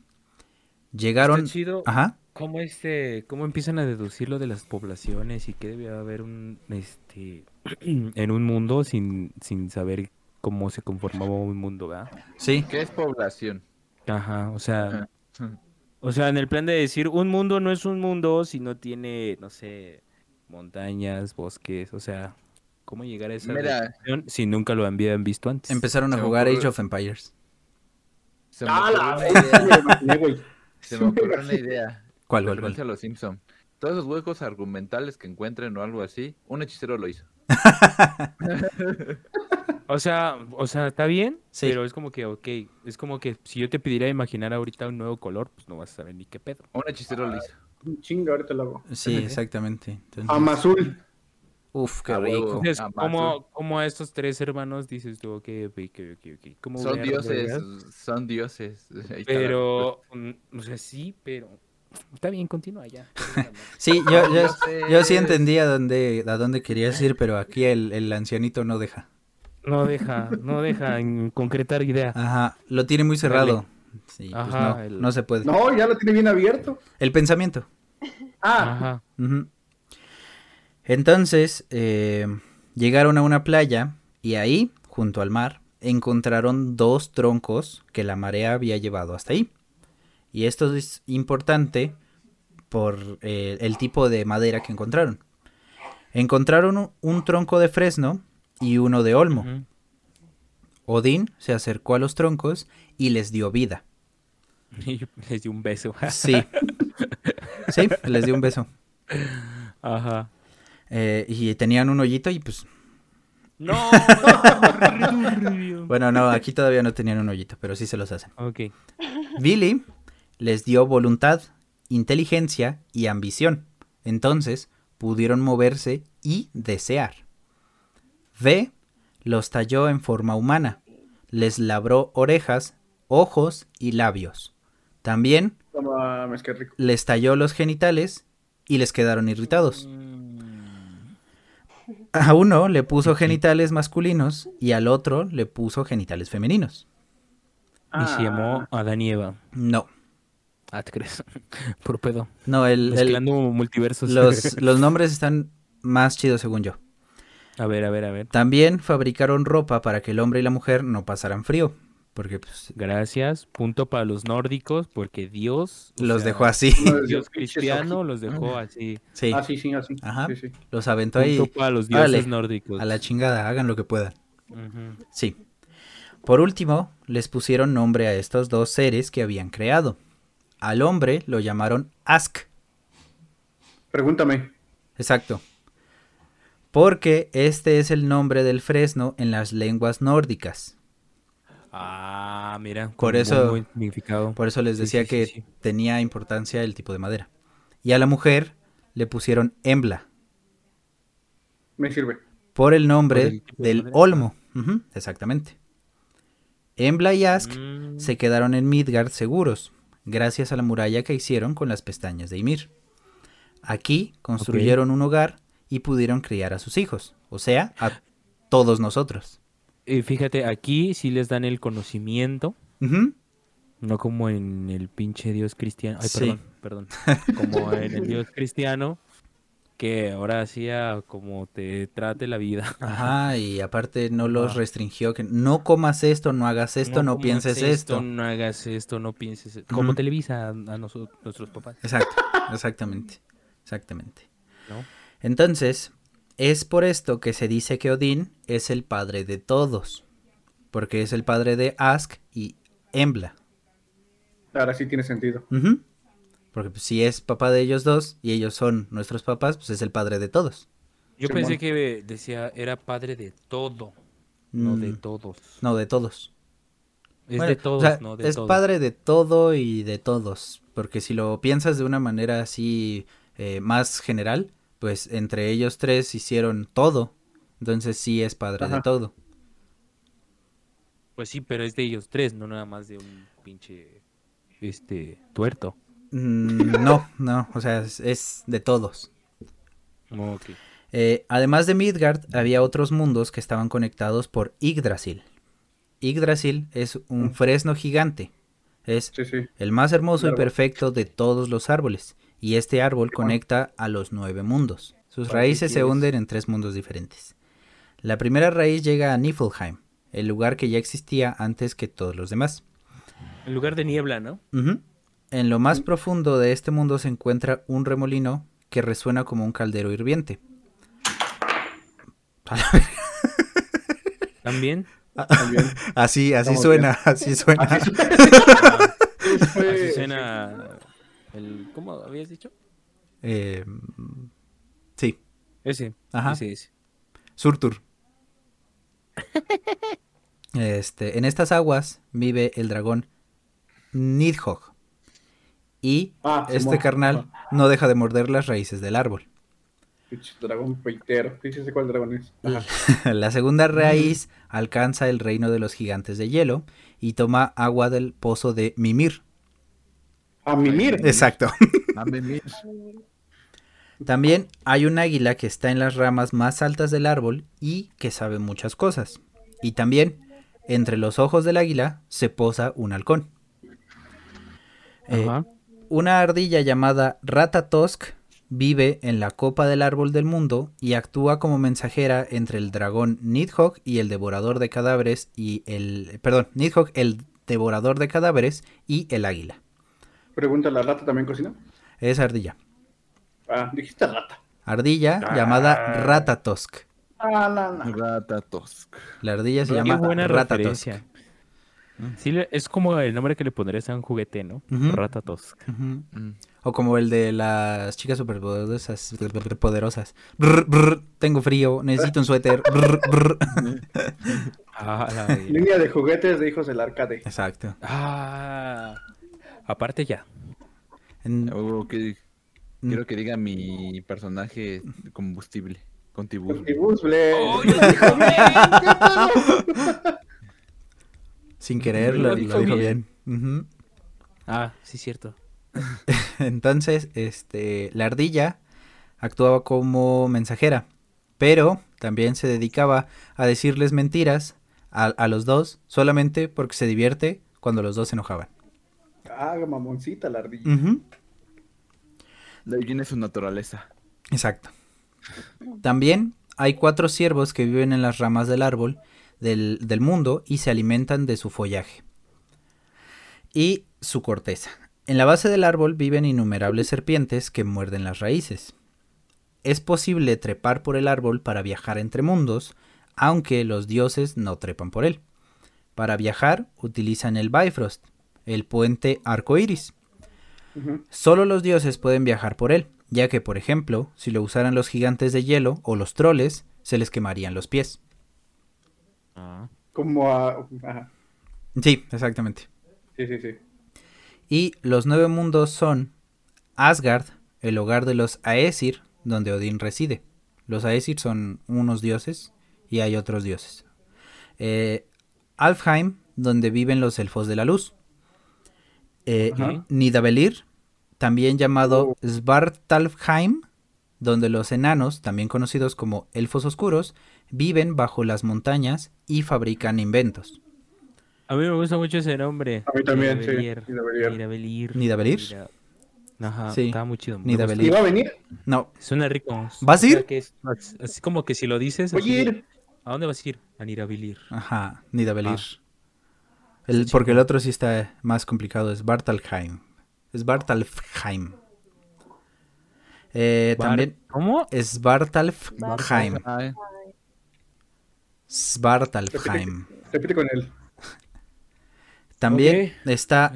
Llegaron... Está chido Ajá. cómo este, cómo empiezan a deducir lo de las poblaciones y que debe haber un este <clears throat> en un mundo sin, sin saber cómo se conformaba un mundo, ¿verdad? Sí, ¿Qué es población? Ajá, o sea, Ajá. O sea, en el plan de decir un mundo no es un mundo si no tiene, no sé, montañas, bosques, o sea, cómo llegar a esa Mira. si nunca lo habían visto antes. empezaron a jugar ocurre- Age of Empires. Se me Ah, ocurrió. Se me ocurrió una idea. ¿Cuál, cuál, cuál? a los Simpson. Todos los huecos argumentales que encuentren o algo así, un hechicero lo hizo. <laughs> O sea, o sea, está bien, Sí. pero es como que, ok, es como que si yo te pidiera imaginar ahorita un nuevo color, pues no vas a saber ni qué pedo. Un hechicero lo hizo. Chinga, ahorita lo hago. Sí, <laughs> exactamente. Entonces, Amazul. uf, qué rico. Entonces, Ah, como, como a estos tres hermanos dices tú, ok, ok, ok, ok. ¿Cómo Son dioses, son dioses. <laughs> Pero, mm, o sea, sí, pero está bien, continúa ya. <laughs> Sí, yo, yo, yo sí Dioses. entendí a dónde, a dónde querías ir, pero aquí el, el ancianito no deja. No deja, no deja en concretar idea. Ajá, lo tiene muy cerrado. Sí, pues Ajá, no, el- no se puede. No, ya lo tiene bien abierto. El pensamiento. Ah, Ajá. Entonces, eh, llegaron a una playa y ahí, junto al mar, encontraron dos troncos que la marea había llevado hasta ahí. Y esto es importante por eh, el tipo de madera que encontraron. Encontraron un tronco de fresno y uno de olmo. Ujú. Odín se acercó a los troncos y les dio vida. <laughs> Y les di un beso. Sí. Sí, les dio un beso. Ajá. Eh, y tenían un hoyito y pues No. <laughs> Bueno, no, aquí todavía no tenían un hoyito, pero sí se los hacen. ok. Billy les dio voluntad, inteligencia y ambición. Entonces pudieron moverse y desear. V los talló en forma humana. Les labró orejas, ojos y labios. También rico. les talló los genitales y les quedaron irritados. A uno le puso genitales masculinos y al otro le puso genitales femeninos. Y se llamó Adán y Eva. No, Ah, ¿te crees? <laughs> Pedo. no, el, el- Mezclando multiversos. los, <laughs> los nombres están más chidos según yo. A ver, a ver, a ver. También fabricaron ropa para que el hombre y la mujer no pasaran frío, porque pues, Gracias. Punto para los nórdicos, porque Dios. los sea, dejó así. Dios cristiano los dejó así. Sí, Ah, sí, sí, así. Ajá. Sí, sí. los aventó ahí Punto para los dioses nórdicos. a la chingada, hagan lo que puedan. Sí. Por último, les pusieron nombre a estos dos seres que habían creado. Al hombre lo llamaron Ask. Pregúntame. Exacto. Porque este es el nombre del fresno en las lenguas nórdicas. Ah, mira. Por eso- muy significado. Por eso les decía sí, que sí, sí. tenía importancia el tipo de madera. Y a la mujer le pusieron Embla. Me sirve. Por el nombre Por el tipo de del olmo. Exactamente. Embla y Ask Mm, se quedaron en Midgard seguros, gracias a la muralla que hicieron con las pestañas de Ymir. Aquí construyeron un hogar y pudieron criar a sus hijos, o sea, a todos nosotros. eh, fíjate, aquí sí les dan el conocimiento, no como en el pinche Dios cristiano. Ay, Sí. perdón, perdón. Como en el Dios cristiano, que ahora hacía como te trate la vida. Ajá, y aparte no los Ajá. restringió que no comas esto, no hagas esto, no, pienses esto. No hagas esto, no pienses esto. Como. Televisa a, a noso- nuestros papás. Exacto, exactamente, exactamente. ¿no? Entonces, es por esto que se dice que Odín es el padre de todos, porque es el padre de Ask y Embla. Ahora sí tiene sentido. Porque pues, si es papá de ellos dos y ellos son nuestros papás, pues es el padre de todos. Yo Simón. pensé que decía era padre de todo, no de Mm, todos. No, de todos. Es Bueno, de o todos, sea, no de es padre de todo y de todos. Porque si lo piensas de una manera así eh, más general, pues entre ellos tres hicieron todo. Entonces sí es padre de todo. Pues sí, pero es de ellos tres, no nada más de un pinche este tuerto. Mm, no, no, o sea, es, es de todos. Eh, además de Midgard, había otros mundos que estaban conectados por Yggdrasil. Yggdrasil es un fresno gigante. Es Sí, sí. el más hermoso y perfecto de todos los árboles. Y este árbol conecta a los nueve mundos. Sus ¿Para qué raíces se hunden en tres mundos diferentes. La primera raíz llega a Niflheim, el lugar que ya existía antes que todos los demás. En lugar de niebla, ¿no? En lo más profundo de este mundo se encuentra un remolino que resuena como un caldero hirviente. <laughs> A la verga. También. También. <laughs> Así, así suena, así suena. Así <laughs> Así suena el ¿cómo habías dicho? Eh, sí, Ese. Ajá. Ese, ese. Surtur. <laughs> Este, en estas aguas vive el dragón Nidhogg. Y Ah, este carnal no deja de morder las raíces del árbol. Dragón peitero. Sé cuál dragón es. Ajá. <laughs> La segunda raíz alcanza el reino de los gigantes de hielo y toma agua del pozo de Mimir. A mimir. Exacto. Mame, mir. También hay un águila que está en las ramas más altas del árbol y que sabe muchas cosas. Y también, entre los ojos del águila, se posa un halcón. Eh, Ajá. una ardilla llamada Ratatosk vive en la copa del árbol del mundo y actúa como mensajera entre el dragón Nidhogg y el devorador de cadáveres y el perdón, Nidhogg el devorador de cadáveres y el águila. Pregunta, ¿la rata también cocina? Es ardilla. Ah, dijiste rata. Ardilla llamada Ratatosk. Ah, no, no. Ratatosk. La ardilla se Qué llama buena Ratatosk. referencia. Sí, es como el nombre que le pondrías a un juguete, ¿no? Ratatosk. Ujú. Mm. O como el de las chicas superpoderosas. poderosas. Brr, brr, tengo frío, necesito un suéter. <laughs> Brr, brr. Ah, la. Línea de juguetes de hijos del arcade. Exacto. Ah, aparte ya. En- Oh, que- Mm. Quiero que diga mi personaje combustible. Y Busble. ¡Oh, lo dijo bien! sin querer Lo lo, dijo lo dijo bien. Ah, sí, cierto. <laughs> Entonces, este, la ardilla actuaba como mensajera, pero también se dedicaba a decirles mentiras a, a los dos solamente porque se divierte cuando los dos se enojaban. Ah, mamoncita la ardilla. De ahí viene su naturaleza. Exacto. También hay cuatro ciervos que viven en las ramas del árbol del, del mundo y se alimentan de su follaje y su corteza. En la base del árbol viven innumerables serpientes que muerden las raíces. Es posible trepar por el árbol para viajar entre mundos, aunque los dioses no trepan por él. Para viajar utilizan el Bifrost, el puente arcoíris. Ujú. Solo los dioses pueden viajar por él, ya que, por ejemplo, si lo usaran los gigantes de hielo o los troles, se les quemarían los pies. Ah. Como a... Ajá. Sí, exactamente. Sí, sí, sí. Y los nueve mundos son Asgard, el hogar de los Aesir, donde Odín reside. Los Aesir son unos dioses y hay otros dioses. Eh, Alfheim, donde viven los elfos de la luz. Eh. Nidavellir, también llamado Oh. Svartalfheim, donde los enanos, también conocidos como elfos oscuros, viven bajo las montañas y fabrican inventos. A mí me gusta mucho ese nombre. A mí también, sí, Nidavellir. Nidavellir. Nidavellir. ¿Nidavellir? Nida- Ajá, Sí. está muy chido. Nidavellir. ¿Iba a venir? No. Suena rico. ¿Vas a O sea, ir? que es- así como que si lo dices. Voy así a ir. ¿A dónde vas a ir? A Nidavellir. Ajá, Nidavellir. Ah. El- porque el otro sí está más complicado, es Bartalheim. Es Bartalfheim. Eh, Bar- también ¿Cómo? es Bartalfheim. Svartalfheim. Repite con él. <laughs> También está.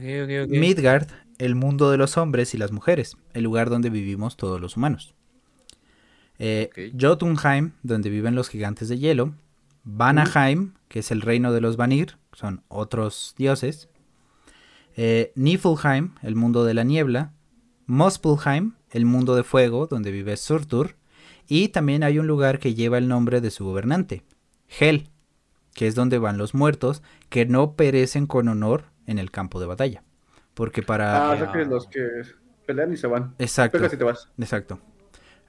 Midgard, el mundo de los hombres y las mujeres, el lugar donde vivimos todos los humanos. Eh. Jotunheim, donde viven los gigantes de hielo. Vanaheim, que es el reino de los Vanir, son otros dioses. Eh, Niflheim, el mundo de la niebla. Muspelheim, el mundo de fuego, donde vive Surtur. Y también hay un lugar que lleva el nombre de su gobernante, Hel, que es donde van los muertos que no perecen con honor en el campo de batalla. Porque para... Ah, o sea que los que pelean y se van. Exacto. Pegas y te vas. Exacto.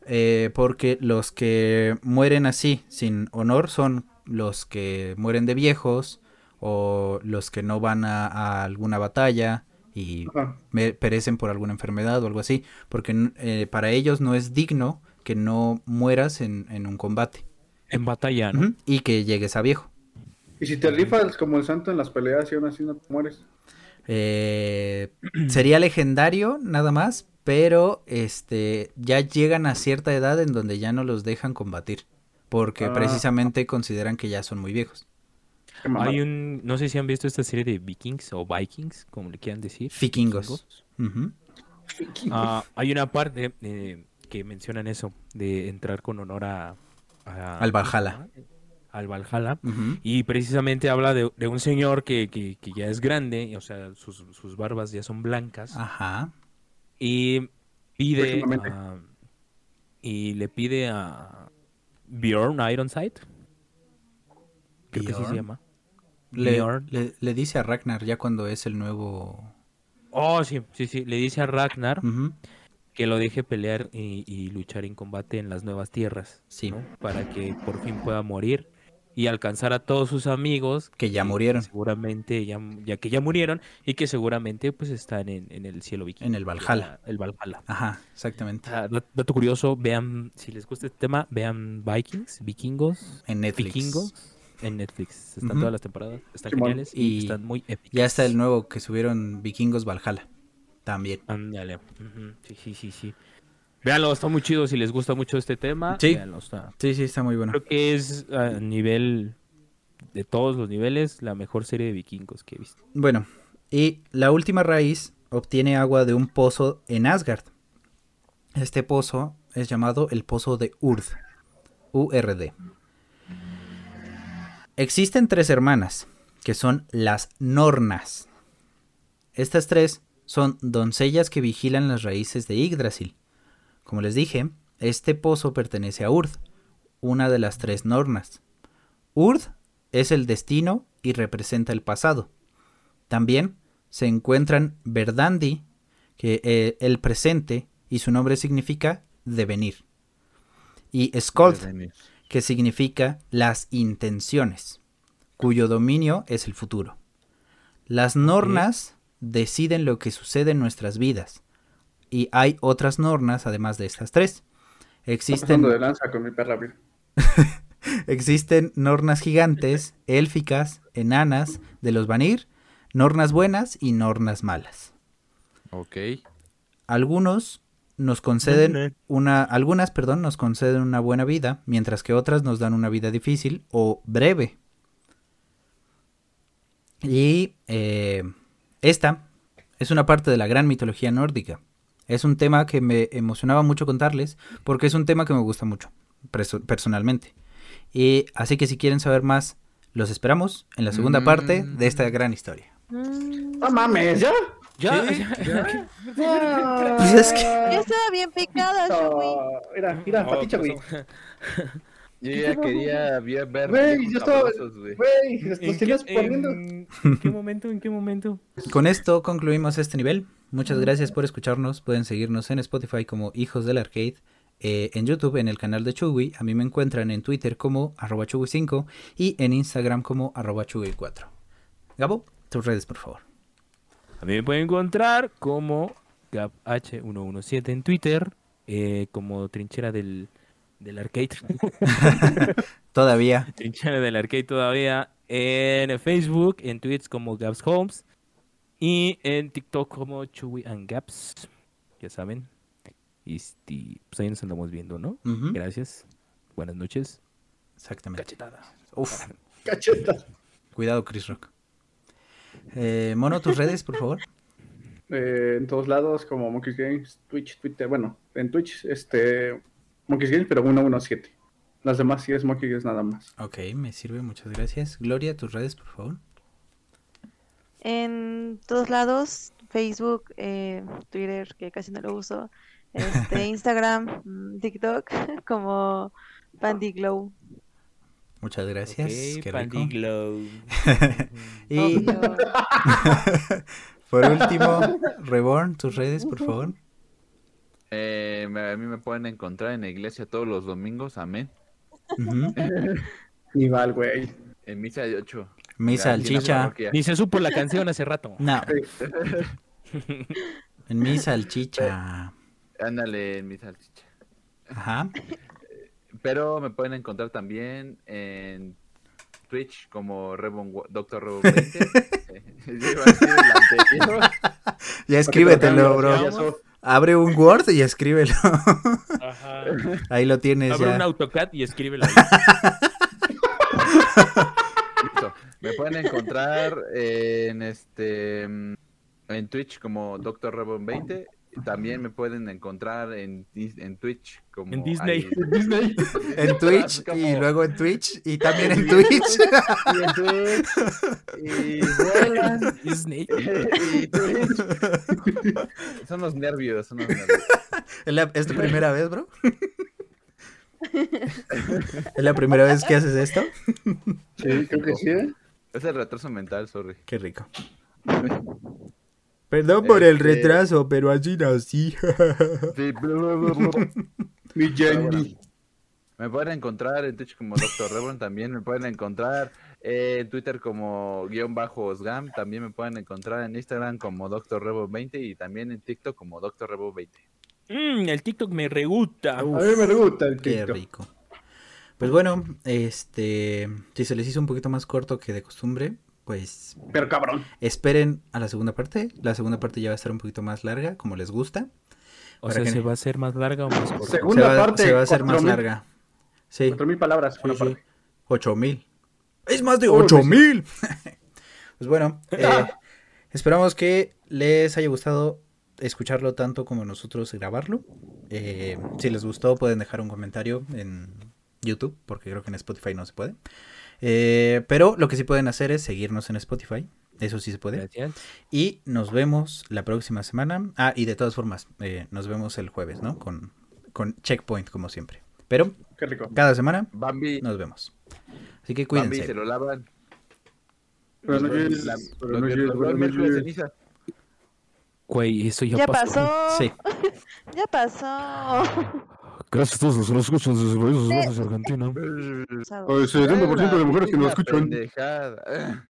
Eh, porque los que mueren así, sin honor, son los que mueren de viejos o los que no van a, a alguna batalla y perecen por alguna enfermedad o algo así. Porque eh, para ellos no es digno que no mueras en, en un combate En batalla, ¿no? Y que llegues a viejo. Y si te rifas como el santo en las peleas y aún así no te mueres. Eh, <clears throat> sería legendario nada más, pero este ya llegan a cierta edad en donde ya no los dejan combatir, porque Ah. precisamente consideran que ya son muy viejos. Hay un, no sé si han visto esta serie de Vikings o Vikings, como le quieran decir. Vikingos. Ah, hay una parte eh, que mencionan eso, de entrar con honor a... a- Al Valhalla. Al Valhalla. Y precisamente habla de, de un señor que, que- que ya es grande, o sea, sus, sus barbas ya son blancas. Ajá. Y pide... Próximamente. a- y le pide a Bjorn Ironside. Creo que sí se llama. Le, le- le dice a Ragnar ya cuando es el nuevo. Oh, sí, sí, sí. Le dice a Ragnar que lo deje pelear y, y luchar en combate en las nuevas tierras. Sí. ¿no? Para que por fin pueda morir y alcanzar a todos sus amigos. Que ya murieron. Seguramente, ya, ya que ya murieron y que seguramente pues están en, en el cielo vikingo. En el Valhalla. El Valhalla. Ajá, exactamente. Ah, dat- dato curioso, vean, si les gusta este tema, vean Vikings, vikingos, En Netflix. vikingos en Netflix. Están todas las temporadas, están Simón. geniales y, Y están muy épicas. Ya está el nuevo que subieron Vikingos Valhalla. También. Ándale. Sí, sí, sí, sí. Véanlo, está muy chido si les gusta mucho este tema. Sí. véanlo, está- Sí, sí, está muy bueno. Creo que es a nivel de todos los niveles la mejor serie de vikingos que he visto. Bueno, y la última raíz obtiene agua de un pozo en Asgard. Este pozo es llamado el pozo de Urd. URD. Existen tres hermanas, que son las Nornas. Estas tres son doncellas que vigilan las raíces de Yggdrasil. Como les dije, este pozo pertenece a Urd, una de las tres Nornas. Urd es el destino y representa el pasado. También se encuentran Verdandi, que eh, el presente y su nombre significa devenir. Y Skold, que significa las intenciones, cuyo dominio es el futuro. Las nornas deciden lo que sucede en nuestras vidas. Y hay otras nornas además de estas tres. Existen de lanza con mi perra. <laughs> Existen nornas gigantes, <laughs> élficas, enanas, de los Vanir, nornas buenas y nornas malas. Ok. Algunos nos conceden una, algunas, perdón, nos conceden una buena vida, mientras que otras nos dan una vida difícil o breve. Y eh, esta es una parte de la gran mitología nórdica. Es un tema que me emocionaba mucho contarles porque es un tema que me gusta mucho, personalmente. Y así que si quieren saber más, los esperamos en la segunda parte de esta gran historia. Mm, No mames, ¿ya? Ya, Pues <laughs> <laughs> Pues es que- Yo estaba bien picada, Shui. Mira, mira, paticha, güey. <laughs> Yo ya quería ver. Güey, yo estaba- güey. Güey, los ¿En tenías qué, poniendo. en- en qué momento? ¿En qué momento? Con esto concluimos este nivel. Muchas gracias por escucharnos. Pueden seguirnos en Spotify como Hijos del Arcade. eh, en YouTube en el canal de Chugui. A mí me encuentran en Twitter como arroba Chugui5 y en Instagram como arroba Chugui4. Gabo, tus redes por favor. A mí me pueden encontrar como GapH117 en Twitter, eh, como trinchera del, del arcade. <laughs> Todavía. trinchera del arcade todavía. En Facebook, en Twitch como Gaps Holmes. Y en TikTok como Chewy and Gaps. Ya saben. Y este, pues ahí nos andamos viendo, ¿no? Gracias. Buenas noches. Exactamente. Cachetadas. Uf, <laughs> Cacheta. cuidado Chris Rock. Eh, Mono, tus redes por favor. Eh, en todos lados, como Monkeys Games, Twitch, Twitter. Bueno, en Twitch, este. Monkeys Games, pero 117. Las demás sí es Monkeys Games nada más. Ok, me sirve, muchas gracias. Gloria, tus redes por favor. En todos lados, Facebook, eh, Twitter, que casi no lo uso, este, <laughs> Instagram, mm, TikTok, <laughs> como Pandiglow. Muchas gracias. Ok, qué rico. Pandiglow. <laughs> Y. por último, Reborn, tus redes por favor. Eh, me- a mí me pueden encontrar en la iglesia todos los domingos, amén. Ujú. Igual, güey. En misa de 8. Mi salchicha. Ni se supo la canción hace rato. No. En mi salchicha. Ándale, en mi salchicha. Ajá. Pero me pueden encontrar también en Twitch como Rebon, Doctor Rebon 20. <laughs> <laughs> <laughs> Ya escríbetelo, bro. Abre un Word y escríbelo. Ajá. <laughs> Ahí lo tienes Abre un. AutoCAD y escríbelo. Listo. Me pueden encontrar en este en Twitch como Doctor Rebon 20. También me pueden encontrar en, en Twitch como En Disney. ahí- <laughs> Disney. En Twitch Como- y luego en Twitch y también en Twitch. y en Twitch y <laughs> vuelan Disney. <laughs> y Twitch. Son los nervios, son los nervios. ¿Es, la- es tu primera vez, bro? ¿Es la primera vez que haces esto? Sí, creo que sí. ¿eh? Es el retraso mental, sorry. Qué rico. Perdón por el Este- retraso, pero así nací. Sí, <laughs> Mi Jenny. Me pueden encontrar en Twitch como Dr. Reborn, también me pueden encontrar en Twitter como guion bajo Osgam, también me pueden encontrar en Instagram como Dr. Reborn 20 y también en TikTok como Dr. Reborn 20. Mm, el TikTok me re gusta. A mí me gusta el Qué TikTok. rico. Pues bueno, este, si se les hizo un poquito más corto que de costumbre, pues Pero cabrón. esperen a la segunda parte. La segunda parte ya va a estar un poquito más larga, como les gusta. O sea, que- ¿se va a hacer más larga o más corta? Se Segunda va, parte, se va a hacer más 4000. larga. Sí, Cuatro mil palabras. sí, sí. Ocho mil. Es más de ocho mil. <laughs> pues bueno, eh, <laughs> esperamos que les haya gustado escucharlo tanto como nosotros grabarlo. Eh, si les gustó, pueden dejar un comentario en YouTube, porque creo que en Spotify no se puede. Eh, pero lo que sí pueden hacer es seguirnos en Spotify. Eso sí se puede. Gracias. Y nos vemos la próxima semana. Ah, y de todas formas, eh, nos vemos el jueves, ¿no? Con, con Checkpoint, como siempre. Pero Qué rico. cada semana Bambi, nos vemos. Así que Bambi cuídense. se lo lavan. Güey, eso ya, Ya pasó. pasó. Sí. <laughs> Ya pasó. <laughs> Gracias a todos los que nos escuchan desde los países bajos de Argentina. Pues, 70% de mujeres que nos escuchan. pendejada.